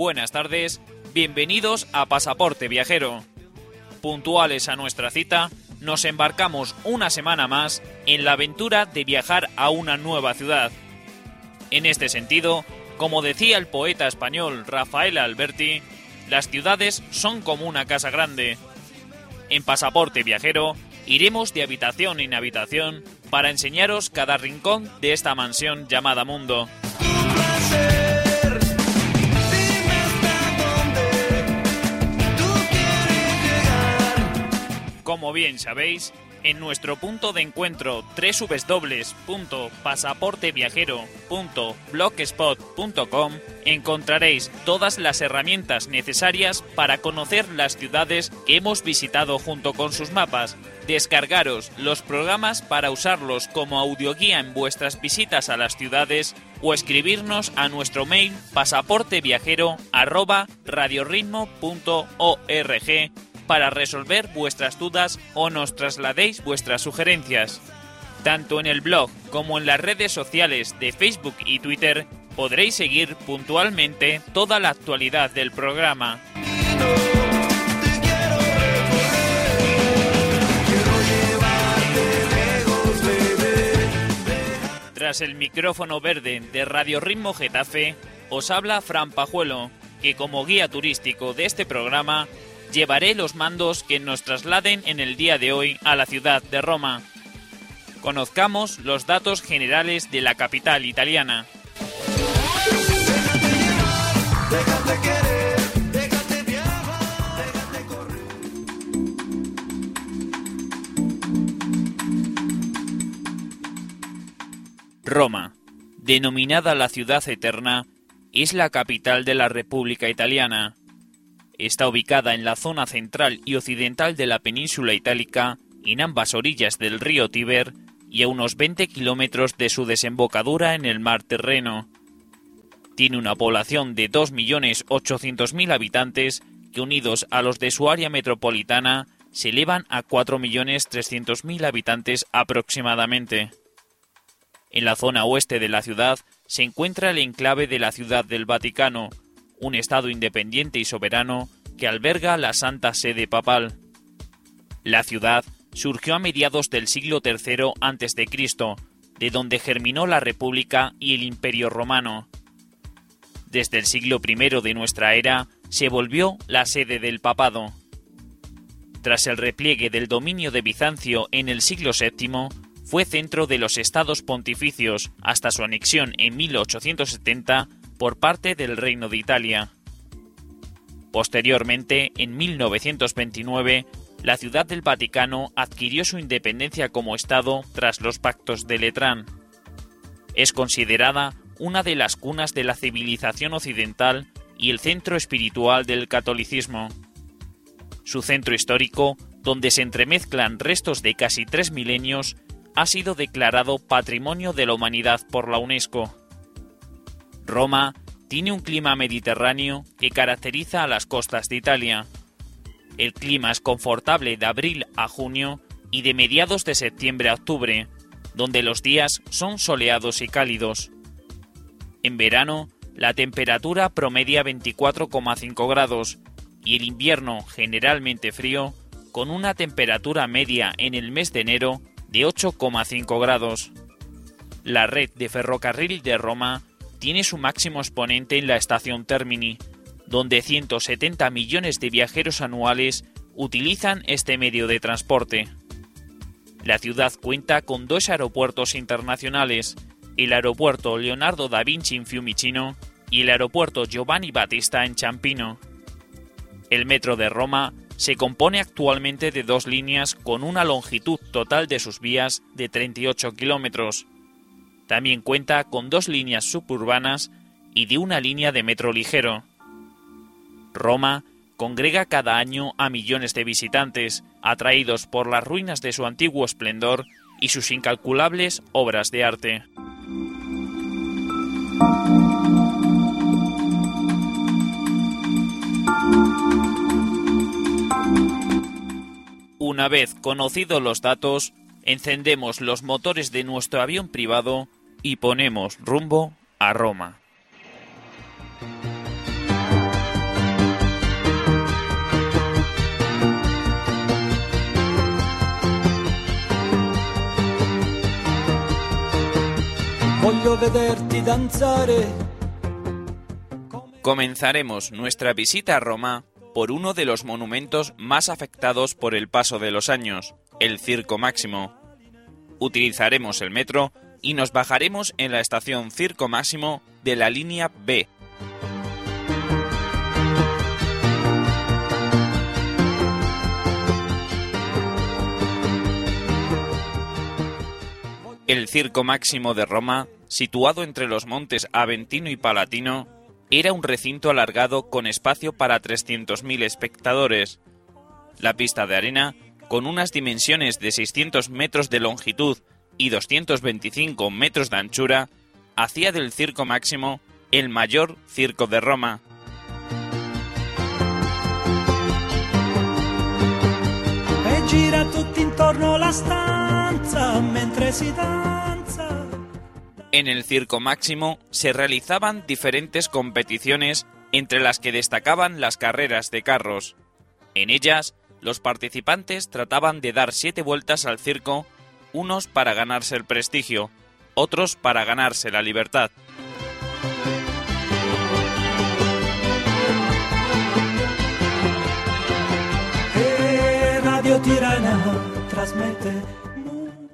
Buenas tardes, bienvenidos a Pasaporte Viajero. Puntuales a nuestra cita, nos embarcamos una semana más en la aventura de viajar a una nueva ciudad. En este sentido, como decía el poeta español Rafael Alberti, las ciudades son como una casa grande. En Pasaporte Viajero iremos de habitación en habitación para enseñaros cada rincón de esta mansión llamada mundo. Como bien sabéis, en nuestro punto de encuentro www.pasaporteviajero.blogspot.com encontraréis todas las herramientas necesarias para conocer las ciudades que hemos visitado junto con sus mapas. Descargaros los programas para usarlos como audioguía en vuestras visitas a las ciudades o escribirnos a nuestro mail pasaporteviajero@radioritmo.org para resolver vuestras dudas o nos trasladéis vuestras sugerencias. Tanto en el blog como en las redes sociales de Facebook y Twitter podréis seguir puntualmente toda la actualidad del programa. Tras el micrófono verde de Radio Ritmo Getafe, os habla Fran Pajuelo, que como guía turístico de este programa llevaré los mandos que nos trasladen en el día de hoy a la ciudad de Roma. Conozcamos los datos generales de la capital italiana. Roma, denominada la ciudad eterna, es la capital de la República Italiana. Está ubicada en la zona central y occidental de la península itálica, en ambas orillas del río Tíber y a unos 20 kilómetros de su desembocadura en el mar Terreno. Tiene una población de 2.800.000 habitantes que unidos a los de su área metropolitana se elevan a 4.300.000 habitantes aproximadamente. En la zona oeste de la ciudad se encuentra el enclave de la Ciudad del Vaticano, un estado independiente y soberano que alberga la Santa Sede Papal. La ciudad surgió a mediados del siglo III a.C., de donde germinó la República y el Imperio Romano. Desde el siglo I de nuestra era se volvió la sede del papado. Tras el repliegue del dominio de Bizancio en el siglo VII, fue centro de los estados pontificios hasta su anexión en 1870 por parte del Reino de Italia. Posteriormente, en 1929, la Ciudad del Vaticano adquirió su independencia como Estado tras los pactos de Letrán. Es considerada una de las cunas de la civilización occidental y el centro espiritual del catolicismo. Su centro histórico, donde se entremezclan restos de casi tres milenios, ha sido declarado Patrimonio de la Humanidad por la UNESCO. Roma tiene un clima mediterráneo que caracteriza a las costas de Italia. El clima es confortable de abril a junio y de mediados de septiembre a octubre, donde los días son soleados y cálidos. En verano, la temperatura promedia 24,5 grados y el invierno generalmente frío, con una temperatura media en el mes de enero de 8,5 grados. La red de ferrocarril de Roma tiene su máximo exponente en la estación Termini, donde 170 millones de viajeros anuales utilizan este medio de transporte. La ciudad cuenta con dos aeropuertos internacionales, el aeropuerto Leonardo da Vinci en Fiumicino y el aeropuerto Giovanni Battista en Ciampino. El metro de Roma se compone actualmente de dos líneas con una longitud total de sus vías de 38 kilómetros. También cuenta con dos líneas suburbanas y de una línea de metro ligero. Roma congrega cada año a millones de visitantes, atraídos por las ruinas de su antiguo esplendor y sus incalculables obras de arte. Una vez conocidos los datos, encendemos los motores de nuestro avión privado y ponemos rumbo a Roma. Voglio vederti danzare. Comenzaremos nuestra visita a Roma por uno de los monumentos más afectados por el paso de los años, el Circo Máximo. Utilizaremos el metro y nos bajaremos en la estación Circo Máximo de la línea B. El Circo Máximo de Roma, situado entre los montes Aventino y Palatino, era un recinto alargado con espacio para 300.000 espectadores. La pista de arena, con unas dimensiones de 600 metros de longitud y 225 metros de anchura, hacía del Circo Máximo el mayor circo de Roma. E. En el Circo Máximo se realizaban diferentes competiciones entre las que destacaban las carreras de carros. En ellas, los participantes trataban de dar siete vueltas al circo, unos para ganarse el prestigio, otros para ganarse la libertad.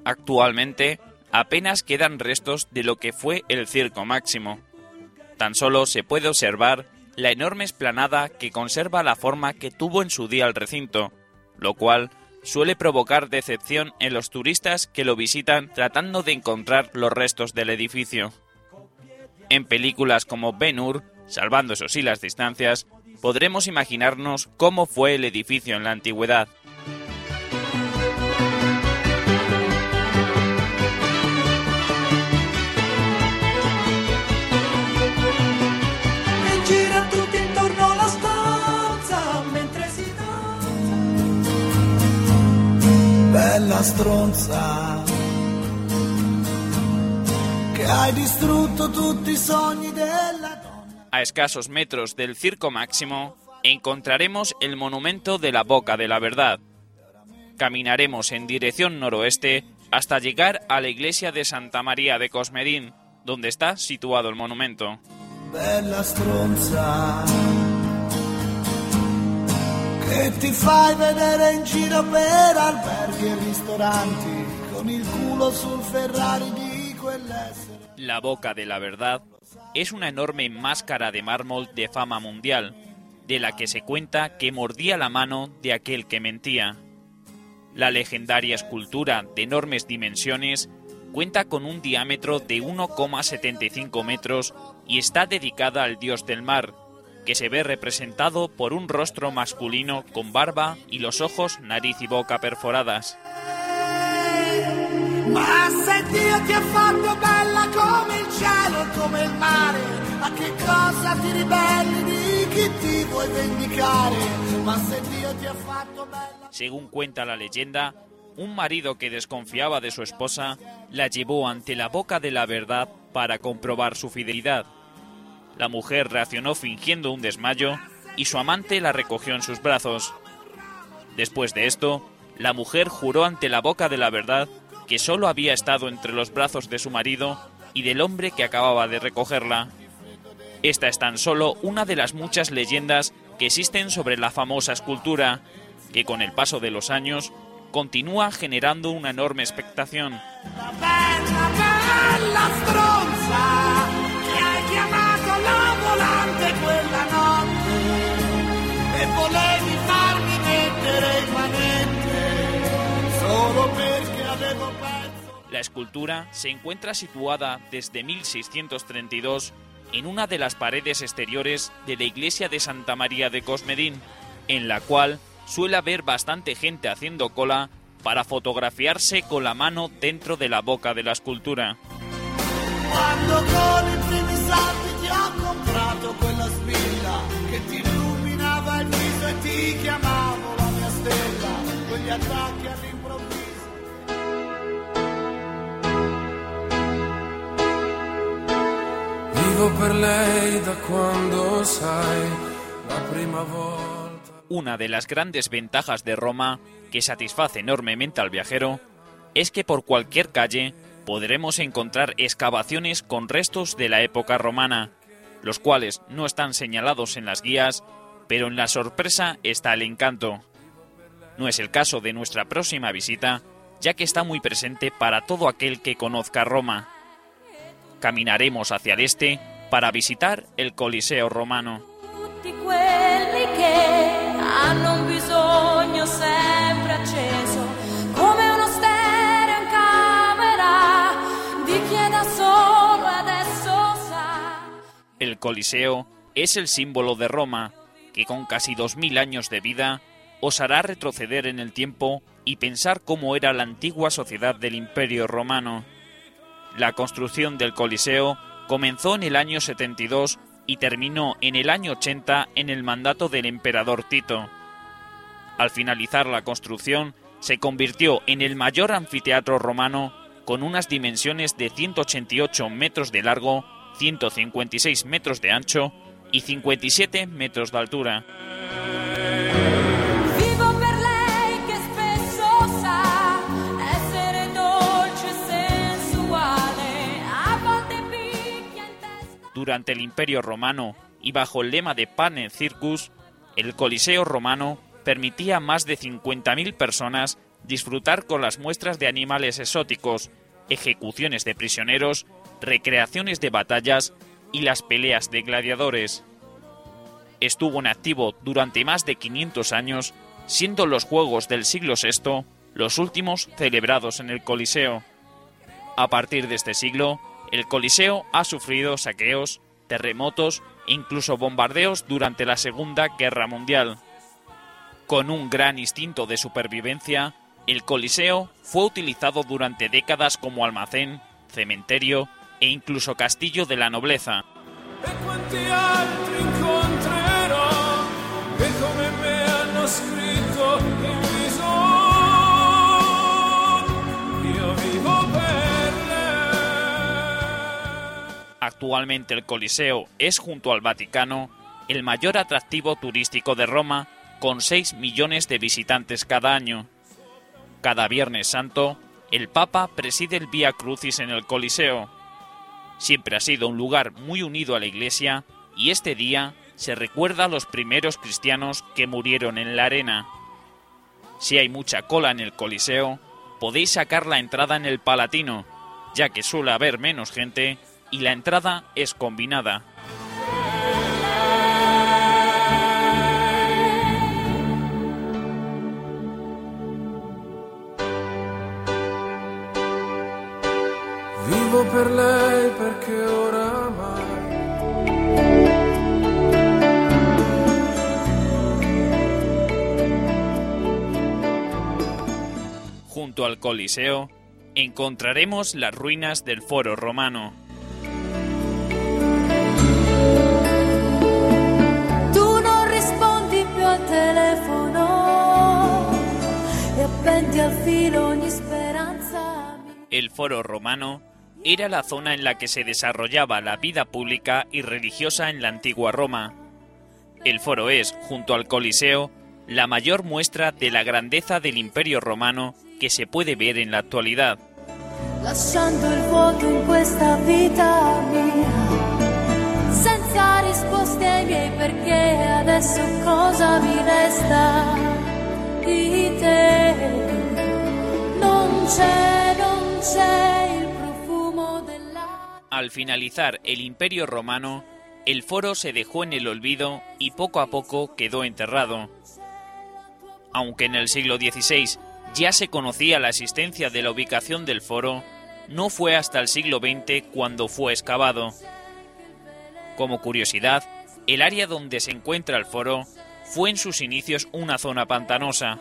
Actualmente, apenas quedan restos de lo que fue el Circo Máximo. Tan solo se puede observar la enorme esplanada que conserva la forma que tuvo en su día el recinto, lo cual suele provocar decepción en los turistas que lo visitan tratando de encontrar los restos del edificio. En películas como Ben Hur, salvando eso sí las distancias, podremos imaginarnos cómo fue el edificio en la antigüedad. Bella stronza, che hai distrutto tutti i sogni della donna. A escasos metros del Circo Máximo encontraremos el monumento de la Boca de la Verdad. Caminaremos en dirección noroeste hasta llegar a la iglesia de Santa María de Cosmedín, donde está situado el monumento. Bella stronza, e. La Boca de la Verdad es una enorme máscara de mármol de fama mundial, de la que se cuenta que mordía la mano de aquel que mentía. La legendaria escultura de enormes dimensiones cuenta con un diámetro de 1,75 metros y está dedicada al dios del mar, que se ve representado por un rostro masculino con barba y los ojos, nariz y boca perforadas. Ma se Dio ti ha fatto bella come il cielo e come il mare, a che cosa ti ribelli di chi ti vuoi vendicare? Ma se Dio ti ha fatto bella... Según cuenta la leyenda, un marido que desconfiaba de su esposa la llevó ante la boca de la verdad para comprobar su fidelidad. La mujer reaccionó fingiendo un desmayo y su amante la recogió en sus brazos. Después de esto, la mujer juró ante la boca de la verdad que solo había estado entre los brazos de su marido y del hombre que acababa de recogerla. Esta es tan solo una de las muchas leyendas que existen sobre la famosa escultura, que con el paso de los años continúa generando una enorme expectación. Volante quella notte e volevi farmi mettere il manette solo perché avevo perso... La escultura se encuentra situada desde 1632 en una de las paredes exteriores de la iglesia de Santa María de Cosmedín, en la cual suele haber bastante gente haciendo cola para fotografiarse con la mano dentro de la boca de la escultura. Con i Una de las grandes ventajas de Roma, que satisface enormemente al viajero, es que por cualquier calle podremos encontrar excavaciones con restos de la época romana, los cuales no están señalados en las guías, pero en la sorpresa está el encanto. No es el caso de nuestra próxima visita, ya que está muy presente para todo aquel que conozca Roma. Caminaremos hacia el este para visitar el Coliseo romano. e. El Coliseo es el símbolo de Roma, que con casi 2.000 años de vida os hará retroceder en el tiempo y pensar cómo era la antigua sociedad del Imperio Romano. La construcción del Coliseo comenzó en el año 72 y terminó en el año 80 en el mandato del emperador Tito. Al finalizar la construcción, se convirtió en el mayor anfiteatro romano con unas dimensiones de 188 metros de largo, 156 metros de ancho y 57 metros de altura. Durante el Imperio Romano y bajo el lema de Pane Circus, el Coliseo romano permitía a más de 50.000 personas disfrutar con las muestras de animales exóticos, ejecuciones de prisioneros, recreaciones de batallas y las peleas de gladiadores. Estuvo en activo durante más de 500 años, siendo los Juegos del siglo VI los últimos celebrados en el Coliseo. A partir de este siglo, el Coliseo ha sufrido saqueos, terremotos e incluso bombardeos durante la Segunda Guerra Mundial. Con un gran instinto de supervivencia, el Coliseo fue utilizado durante décadas como almacén, cementerio e incluso castillo de la nobleza. Actualmente el Coliseo es junto al Vaticano el mayor atractivo turístico de Roma, con 6 millones de visitantes cada año. Cada Viernes Santo, el Papa preside el Vía Crucis en el Coliseo. Siempre ha sido un lugar muy unido a la Iglesia y este día se recuerda a los primeros cristianos que murieron en la arena. Si hay mucha cola en el Coliseo, podéis sacar la entrada en el Palatino, ya que suele haber menos gente y la entrada es combinada. Vivo per lei perché oramai Junto al Coliseo encontraremos las ruinas del Foro Romano. El Foro Romano era la zona en la que se desarrollaba la vida pública y religiosa en la antigua Roma. El foro es, junto al Coliseo, la mayor muestra de la grandeza del Imperio Romano que se puede ver en la actualidad. cosa mi resta di te? Al finalizar el Imperio Romano, el foro se dejó en el olvido y poco a poco quedó enterrado. Aunque en el siglo XVI ya se conocía la existencia de la ubicación del foro, no fue hasta el siglo XX cuando fue excavado. Como curiosidad, el área donde se encuentra el foro fue en sus inicios una zona pantanosa.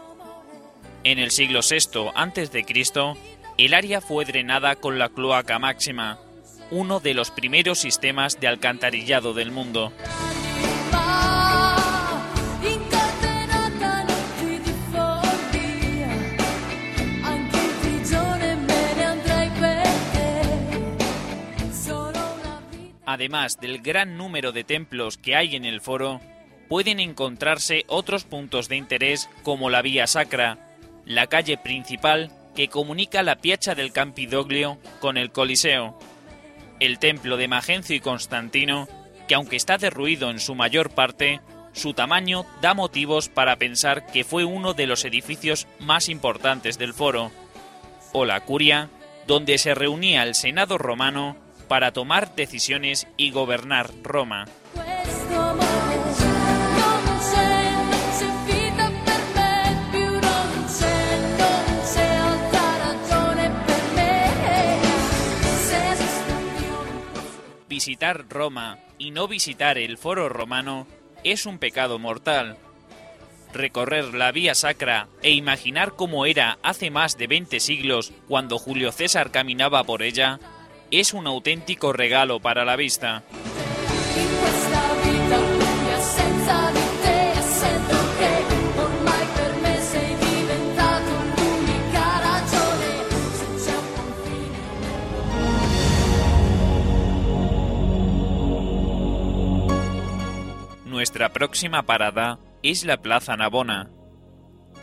En el siglo VI a.C., el área fue drenada con la cloaca máxima, uno de los primeros sistemas de alcantarillado del mundo. Además del gran número de templos que hay en el foro, pueden encontrarse otros puntos de interés como la Vía Sacra, la calle principal que comunica la Piazza del Campidoglio con el Coliseo, el templo de Magencio y Constantino, que aunque está derruido en su mayor parte, su tamaño da motivos para pensar que fue uno de los edificios más importantes del foro, o la Curia, donde se reunía el Senado romano para tomar decisiones y gobernar Roma. Visitar Roma y no visitar el foro romano es un pecado mortal. Recorrer la vía sacra e imaginar cómo era hace más de 20 siglos cuando Julio César caminaba por ella es un auténtico regalo para la vista. Nuestra próxima parada es la Plaza Navona.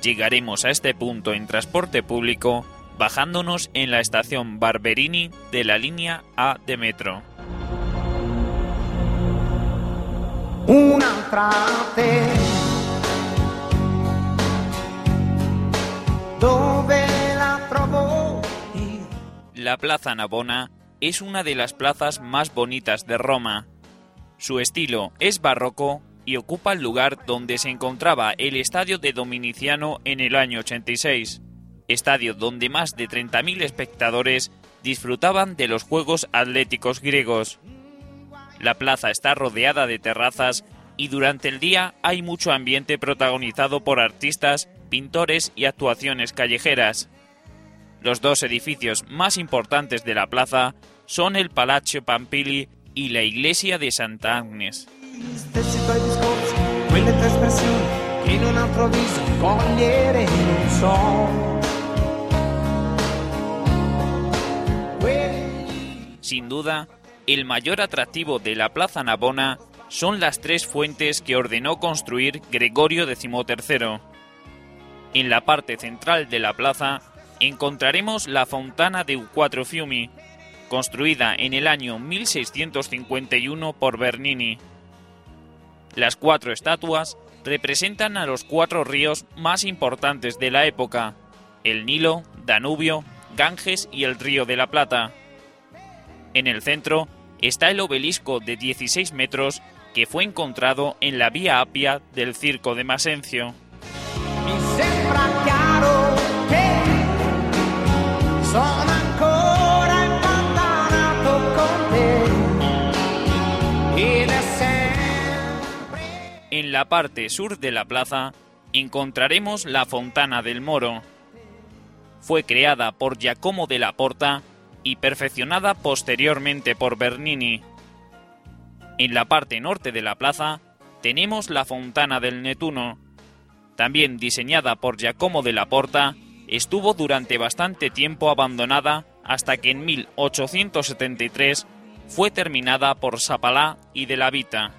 Llegaremos a este punto en transporte público bajándonos en la estación Barberini de la línea A de metro. La Plaza Navona es una de las plazas más bonitas de Roma. Su estilo es barroco y ocupa el lugar donde se encontraba el estadio de Dominiciano en el año 86 estadio donde más de 30.000 espectadores disfrutaban de los Juegos Atléticos griegos. La plaza está rodeada de terrazas y durante el día hay mucho ambiente protagonizado por artistas, pintores y actuaciones callejeras. Los dos edificios más importantes de la plaza son el Palazzo Pampili y la iglesia de Santa Agnes. Sin duda, el mayor atractivo de la Plaza Navona son las tres fuentes que ordenó construir Gregorio XIII. En la parte central de la plaza encontraremos la Fontana de Quattro Fiumi, construida en el año 1651 por Bernini. Las cuatro estatuas representan a los cuatro ríos más importantes de la época, el Nilo, Danubio, Ganges y el Río de la Plata. En el centro está el obelisco de 16 metros que fue encontrado en la vía Apia del circo de Masencio. En la parte sur de la plaza encontraremos la Fontana del Moro. Fue creada por Giacomo de la Porta y perfeccionada posteriormente por Bernini. En la parte norte de la plaza tenemos la Fontana del Netuno. También diseñada por Giacomo de la Porta, estuvo durante bastante tiempo abandonada hasta que en 1873 fue terminada por Sapalá y de la Vita.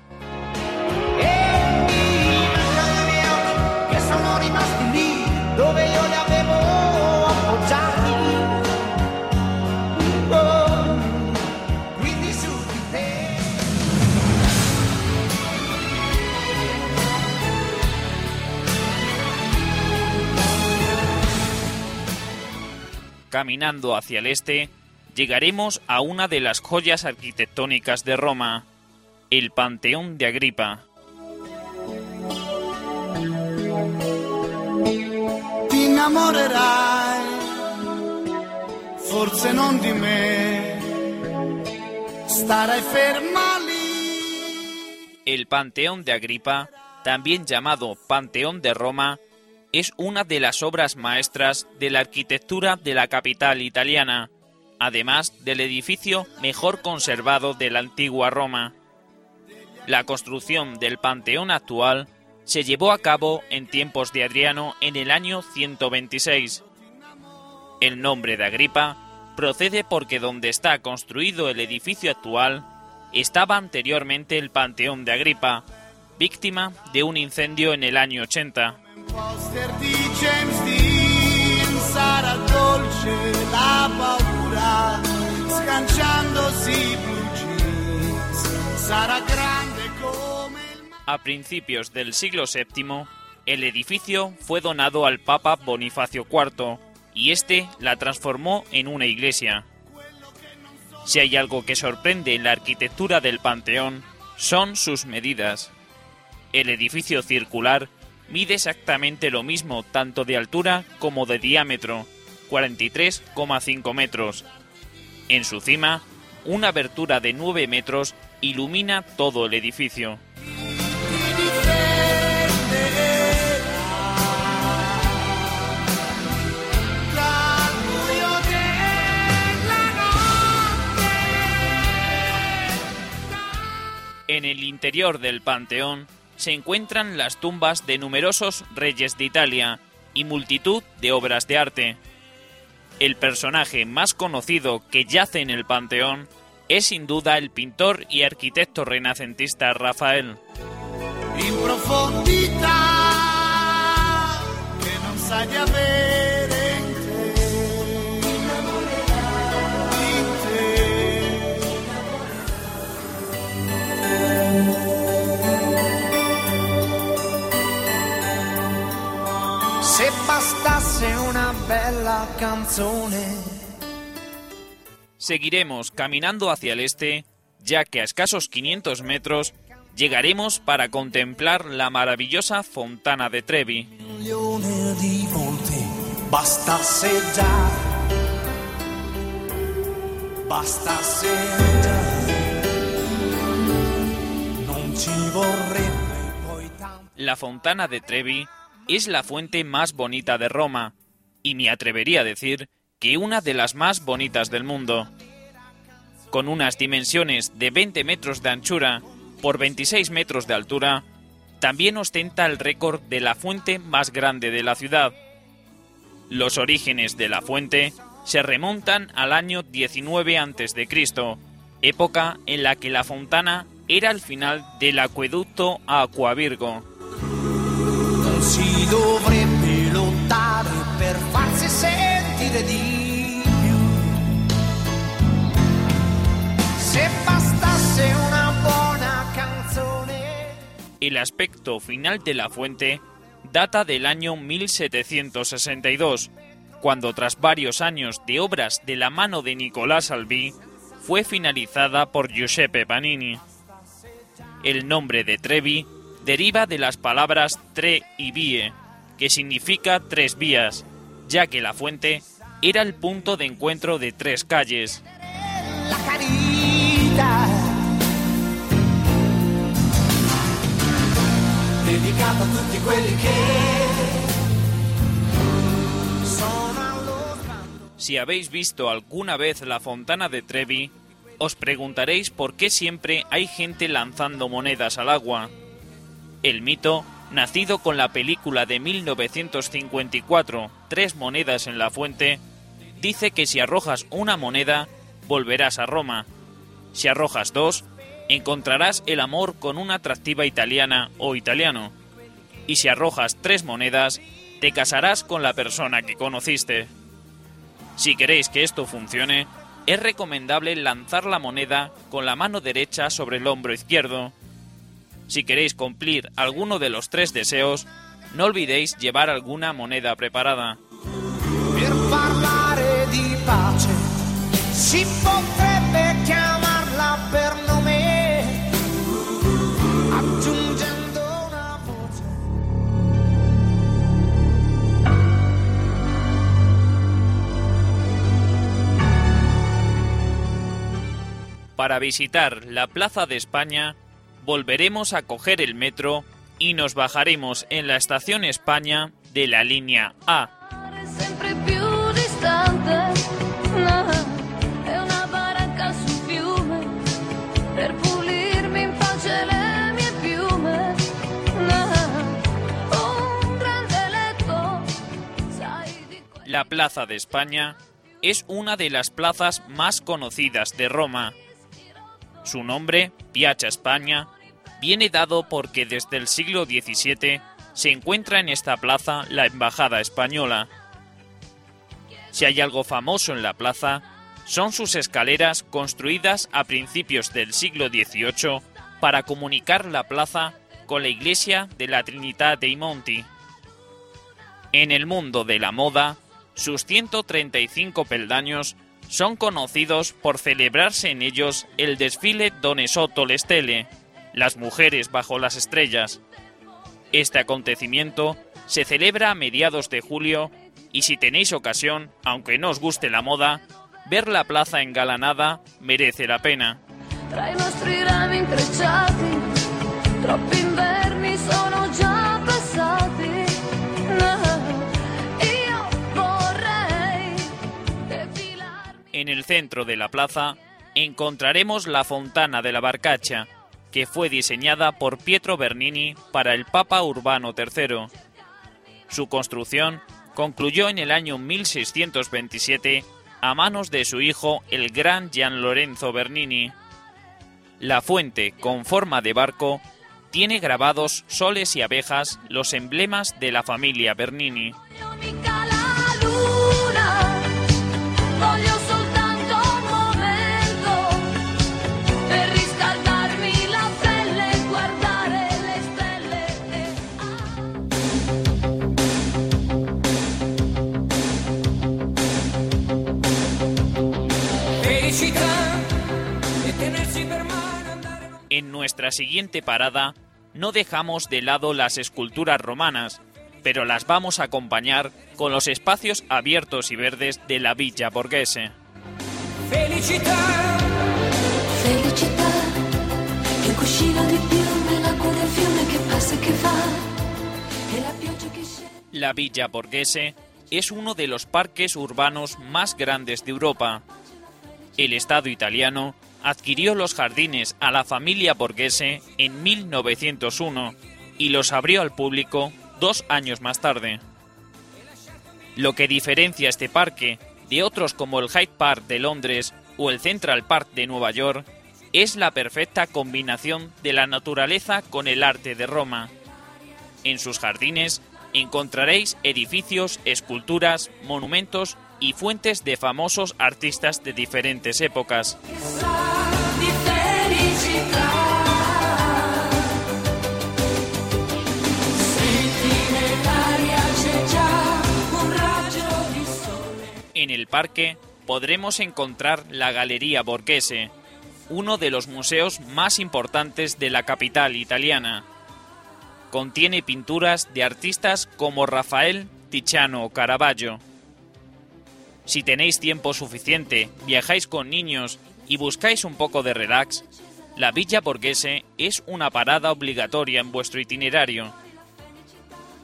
Caminando hacia el este, llegaremos a una de las joyas arquitectónicas de Roma, el Panteón de Agripa. forse non di me. Starai ferma lì. El Panteón de Agripa, también llamado Panteón de Roma, es una de las obras maestras de la arquitectura de la capital italiana, además del edificio mejor conservado de la antigua Roma. La construcción del Panteón actual se llevó a cabo en tiempos de Adriano en el año 126. El nombre de Agripa procede porque donde está construido el edificio actual estaba anteriormente el Panteón de Agripa, víctima de un incendio en el año 80. A principios del siglo VII, el edificio fue donado al Papa Bonifacio IV y este la transformó en una iglesia. Si hay algo que sorprende en la arquitectura del Panteón, son sus medidas. El edificio circular mide exactamente lo mismo tanto de altura como de diámetro, 43,5 metros. En su cima, una abertura de 9 metros ilumina todo el edificio. En el interior del Panteón se encuentran las tumbas de numerosos reyes de Italia y multitud de obras de arte. El personaje más conocido que yace en el Panteón es sin duda el pintor y arquitecto renacentista Rafael. Bastasse una bella canzone. Seguiremos caminando hacia el este, ya que a escasos 500 metros llegaremos para contemplar la maravillosa Fontana de Trevi. La Fontana de Trevi es la fuente más bonita de Roma, y me atrevería a decir que una de las más bonitas del mundo. Con unas dimensiones de 20 metros de anchura por 26 metros de altura, también ostenta el récord de la fuente más grande de la ciudad. Los orígenes de la fuente se remontan al año 19 a.C., época en la que la fontana era el final del acueducto Aquavirgo. Si per se una El aspecto final de la fuente data del año 1762, cuando tras varios años de obras de la mano de Nicolás Albí, fue finalizada por Giuseppe Panini. El nombre de Trevi deriva de las palabras tre y vie, que significa tres vías, ya que la fuente era el punto de encuentro de tres calles. Si habéis visto alguna vez la fontana de Trevi, os preguntaréis por qué siempre hay gente lanzando monedas al agua. El mito, nacido con la película de 1954, Tres monedas en la fuente, dice que si arrojas una moneda, volverás a Roma. Si arrojas dos, encontrarás el amor con una atractiva italiana o italiano. Y si arrojas tres monedas, te casarás con la persona que conociste. Si queréis que esto funcione, es recomendable lanzar la moneda con la mano derecha sobre el hombro izquierdo. Si queréis cumplir alguno de los tres deseos, no olvidéis llevar alguna moneda preparada. Para visitar la Plaza de España, volveremos a coger el metro y nos bajaremos en la estación España de la línea A. La Plaza de España es una de las plazas más conocidas de Roma. Su nombre, Piazza España, viene dado porque desde el siglo XVII se encuentra en esta plaza la Embajada Española. Si hay algo famoso en la plaza, son sus escaleras construidas a principios del siglo XVIII para comunicar la plaza con la iglesia de la Trinidad dei Monti. En el mundo de la moda, sus 135 peldaños son conocidos por celebrarse en ellos el desfile Donne Sotto le Stelle, las mujeres bajo las estrellas. Este acontecimiento se celebra a mediados de julio y si tenéis ocasión, aunque no os guste la moda, ver la plaza engalanada merece la pena. Defilarmi. En el centro de la plaza encontraremos la Fontana de la Barcacha, que fue diseñada por Pietro Bernini para el Papa Urbano III. Su construcción concluyó en el año 1627 a manos de su hijo el gran Gian Lorenzo Bernini. La fuente, con forma de barco, tiene grabados soles y abejas, los emblemas de la familia Bernini. En nuestra siguiente parada no dejamos de lado las esculturas romanas, pero las vamos a acompañar con los espacios abiertos y verdes de la Villa Borghese. La Villa Borghese es uno de los parques urbanos más grandes de Europa. El Estado italiano adquirió los jardines a la familia Borghese en 1901 y los abrió al público dos años más tarde. Lo que diferencia este parque de otros como el Hyde Park de Londres o el Central Park de Nueva York es la perfecta combinación de la naturaleza con el arte de Roma. En sus jardines encontraréis edificios, esculturas, monumentos y fuentes de famosos artistas de diferentes épocas. En el parque podremos encontrar la Galería Borghese, uno de los museos más importantes de la capital italiana. Contiene pinturas de artistas como Rafael, Tiziano Caravaggio. Si tenéis tiempo suficiente, viajáis con niños y buscáis un poco de relax, la Villa Borghese es una parada obligatoria en vuestro itinerario.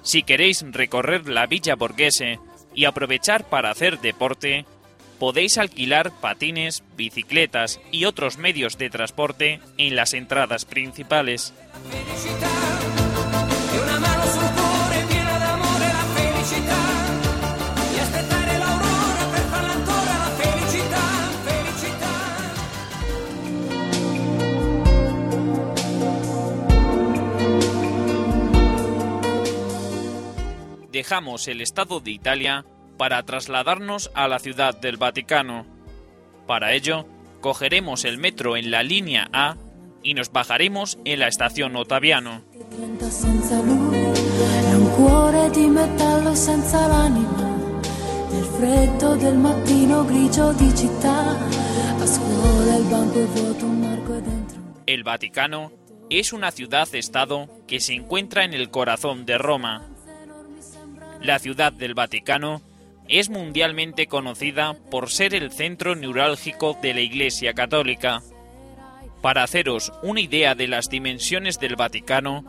Si queréis recorrer la Villa Borghese y aprovechar para hacer deporte, podéis alquilar patines, bicicletas y otros medios de transporte en las entradas principales. Dejamos el Estado de Italia para trasladarnos a la Ciudad del Vaticano. Para ello, cogeremos el metro en la línea A y nos bajaremos en la estación Ottaviano. È dentro. El Vaticano es una ciudad-estado que se encuentra en el corazón de Roma. La ciudad del Vaticano es mundialmente conocida por ser el centro neurálgico de la Iglesia Católica. Para haceros una idea de las dimensiones del Vaticano,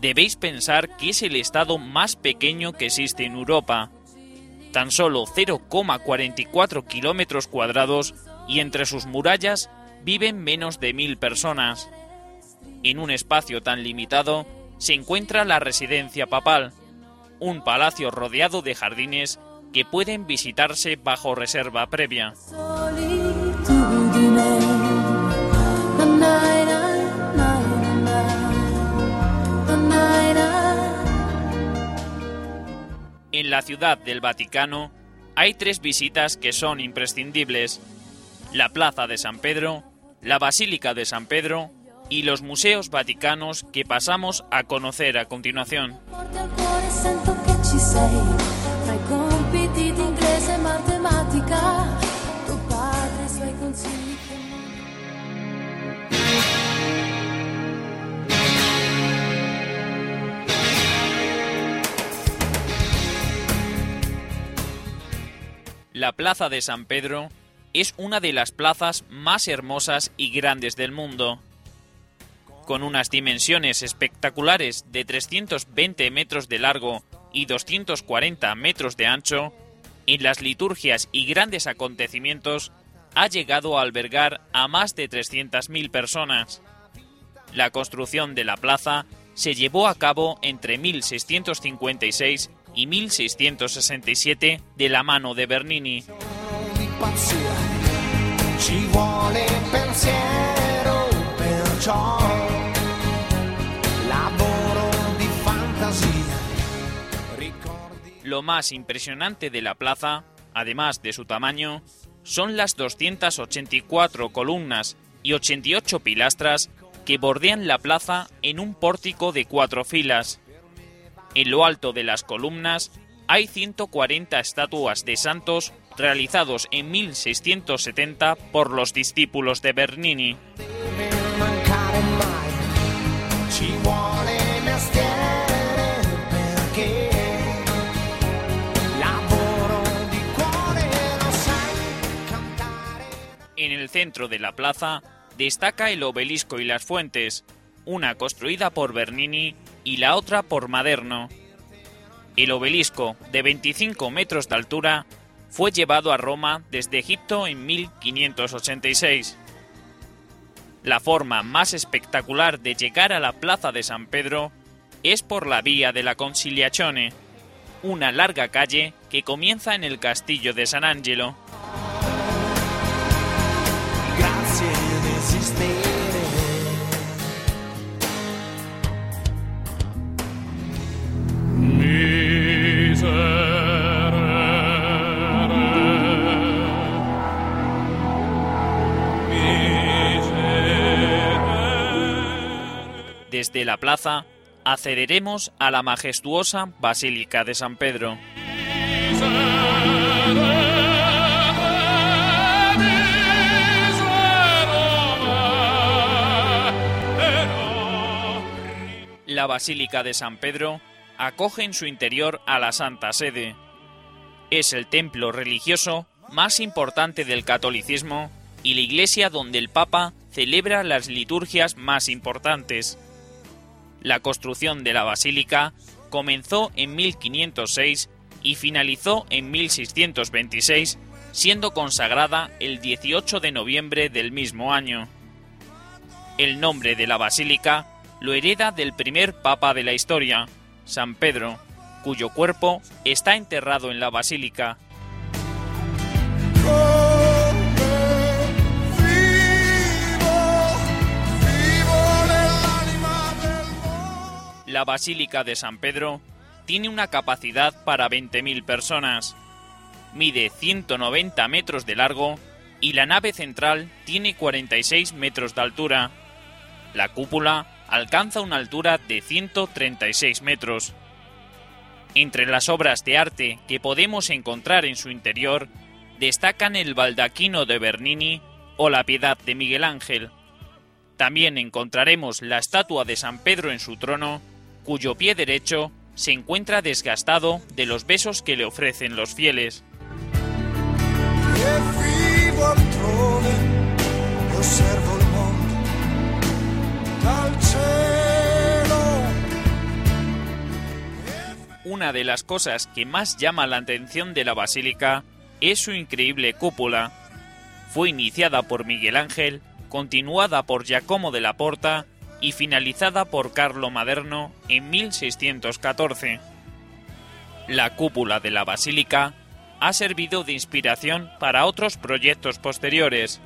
debéis pensar que es el estado más pequeño que existe en Europa. Tan solo 0,44 kilómetros cuadrados y entre sus murallas viven menos de mil personas. En un espacio tan limitado se encuentra la residencia papal, un palacio rodeado de jardines que pueden visitarse bajo reserva previa. En la ciudad del Vaticano hay tres visitas que son imprescindibles. La Plaza de San Pedro, la Basílica de San Pedro y los museos vaticanos que pasamos a conocer a continuación. La Plaza de San Pedro es una de las plazas más hermosas y grandes del mundo. Con unas dimensiones espectaculares de 320 metros de largo y 240 metros de ancho, en las liturgias y grandes acontecimientos ha llegado a albergar a más de 300.000 personas. La construcción de la plaza se llevó a cabo entre 1656 y 1667 de la mano de Bernini. Lo más impresionante de la plaza, además de su tamaño, son las 284 columnas y 88 pilastras que bordean la plaza en un pórtico de cuatro filas. En lo alto de las columnas hay 140 estatuas de santos realizados en 1670 por los discípulos de Bernini. En el centro de la plaza destaca el obelisco y las fuentes, una construida por Bernini y la otra por Maderno. El obelisco, de 25 metros de altura, fue llevado a Roma desde Egipto en 1586. La forma más espectacular de llegar a la plaza de San Pedro es por la vía de la Conciliazione, una larga calle que comienza en el castillo de San Angelo. Desde la plaza accederemos a la majestuosa Basílica de San Pedro. La Basílica de San Pedro acoge en su interior a la Santa Sede. Es el templo religioso más importante del catolicismo y la iglesia donde el Papa celebra las liturgias más importantes. La construcción de la basílica comenzó en 1506 y finalizó en 1626, siendo consagrada el 18 de noviembre del mismo año. El nombre de la basílica lo hereda del primer papa de la historia, San Pedro, cuyo cuerpo está enterrado en la basílica. La Basílica de San Pedro tiene una capacidad para 20.000 personas. Mide 190 metros de largo y la nave central tiene 46 metros de altura. La cúpula alcanza una altura de 136 metros. Entre las obras de arte que podemos encontrar en su interior destacan el baldaquino de Bernini o la Piedad de Miguel Ángel. También encontraremos la estatua de San Pedro en su trono, cuyo pie derecho se encuentra desgastado de los besos que le ofrecen los fieles. Una de las cosas que más llama la atención de la basílica es su increíble cúpula. Fue iniciada por Miguel Ángel, continuada por Giacomo de la Porta y finalizada por Carlo Maderno en 1614. La cúpula de la basílica ha servido de inspiración para otros proyectos posteriores.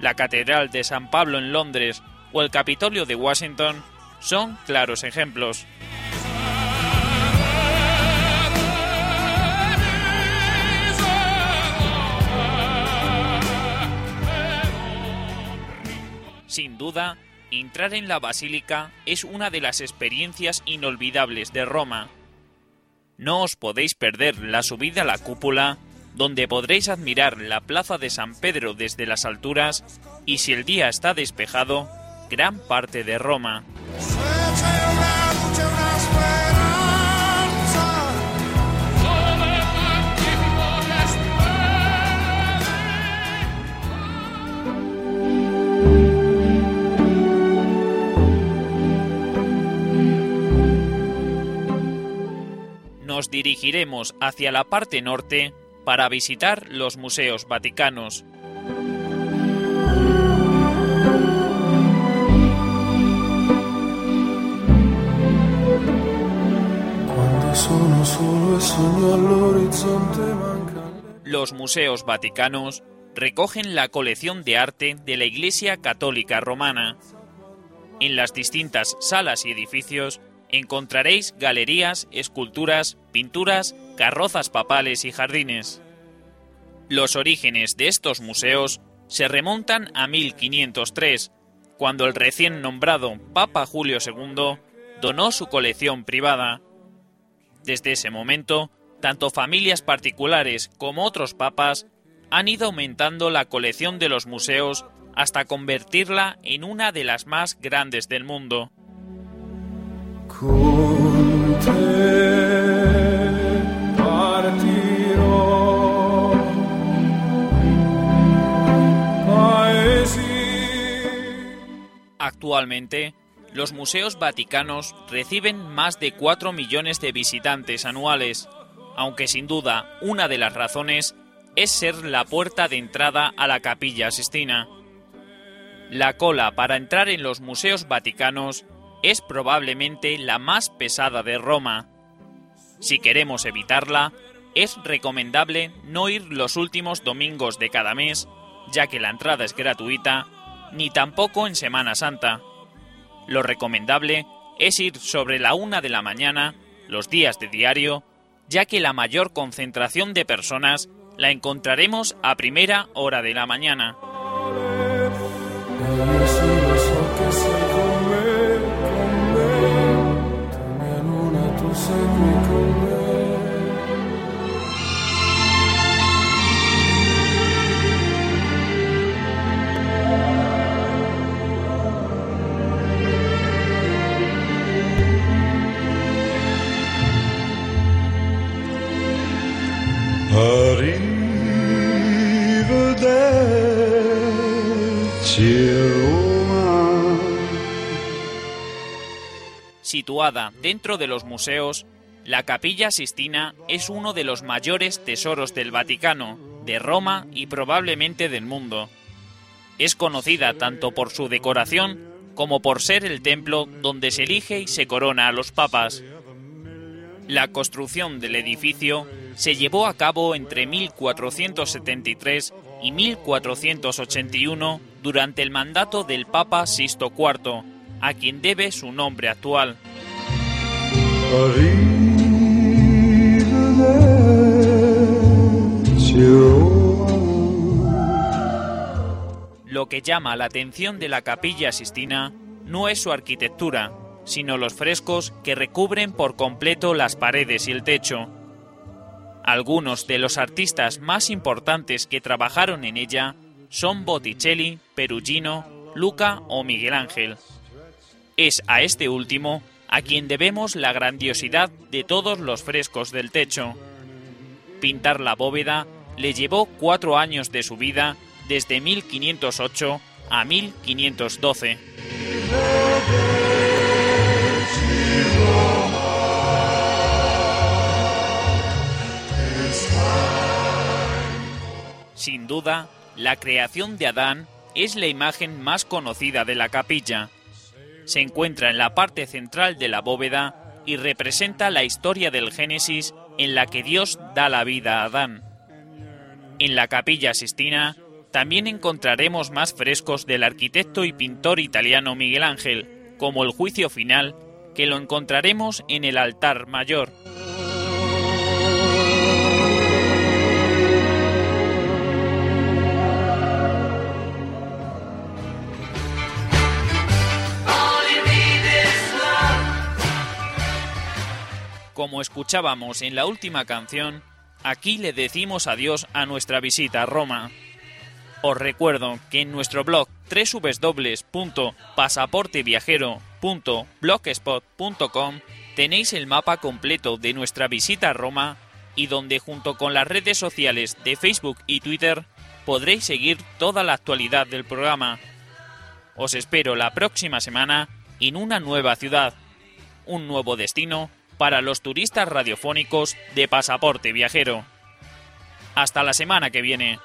La Catedral de San Pablo en Londres o el Capitolio de Washington son claros ejemplos. Sin duda, entrar en la basílica es una de las experiencias inolvidables de Roma. No os podéis perder la subida a la cúpula, donde podréis admirar la plaza de San Pedro desde las alturas y si el día está despejado, gran parte de Roma. Nos dirigiremos hacia la parte norte para visitar los museos vaticanos. Los museos vaticanos recogen la colección de arte de la Iglesia Católica Romana. En las distintas salas y edificios encontraréis galerías, esculturas, pinturas, carrozas papales y jardines. Los orígenes de estos museos se remontan a 1503, cuando el recién nombrado Papa Julio II donó su colección privada. Desde ese momento, tanto familias particulares como otros papas han ido aumentando la colección de los museos hasta convertirla en una de las más grandes del mundo. Actualmente, los museos vaticanos reciben más de 4 millones de visitantes anuales, aunque sin duda una de las razones es ser la puerta de entrada a la capilla Sistina. La cola para entrar en los museos vaticanos es probablemente la más pesada de Roma. Si queremos evitarla, es recomendable no ir los últimos domingos de cada mes, ya que la entrada es gratuita, ni tampoco en Semana Santa. Lo recomendable es ir sobre la una de la mañana, los días de diario, ya que la mayor concentración de personas la encontraremos a primera hora de la mañana. Situada dentro de los museos, la Capilla Sistina es uno de los mayores tesoros del Vaticano, de Roma y probablemente del mundo. Es conocida tanto por su decoración como por ser el templo donde se elige y se corona a los papas. La construcción del edificio se llevó a cabo entre 1473 y 1481 durante el mandato del Papa Sisto IV, a quien debe su nombre actual. Lo que llama la atención de la capilla Sistina no es su arquitectura, sino los frescos que recubren por completo las paredes y el techo. Algunos de los artistas más importantes que trabajaron en ella son Botticelli, Perugino, Luca o Miguel Ángel. Es a este último a quien debemos la grandiosidad de todos los frescos del techo. Pintar la bóveda le llevó cuatro años de su vida desde 1508 a 1512. Sin duda, la creación de Adán es la imagen más conocida de la capilla se encuentra en la parte central de la bóveda y representa la historia del Génesis en la que Dios da la vida a Adán. En la capilla Sistina también encontraremos más frescos del arquitecto y pintor italiano Miguel Ángel, como el juicio final, que lo encontraremos en el altar mayor. Como escuchábamos en la última canción, aquí le decimos adiós a nuestra visita a Roma. Os recuerdo que en nuestro blog www.pasaporteviajero.blogspot.com tenéis el mapa completo de nuestra visita a Roma y donde junto con las redes sociales de Facebook y Twitter podréis seguir toda la actualidad del programa. Os espero la próxima semana en una nueva ciudad, un nuevo destino para los turistas radiofónicos de pasaporte viajero. Hasta la semana que viene.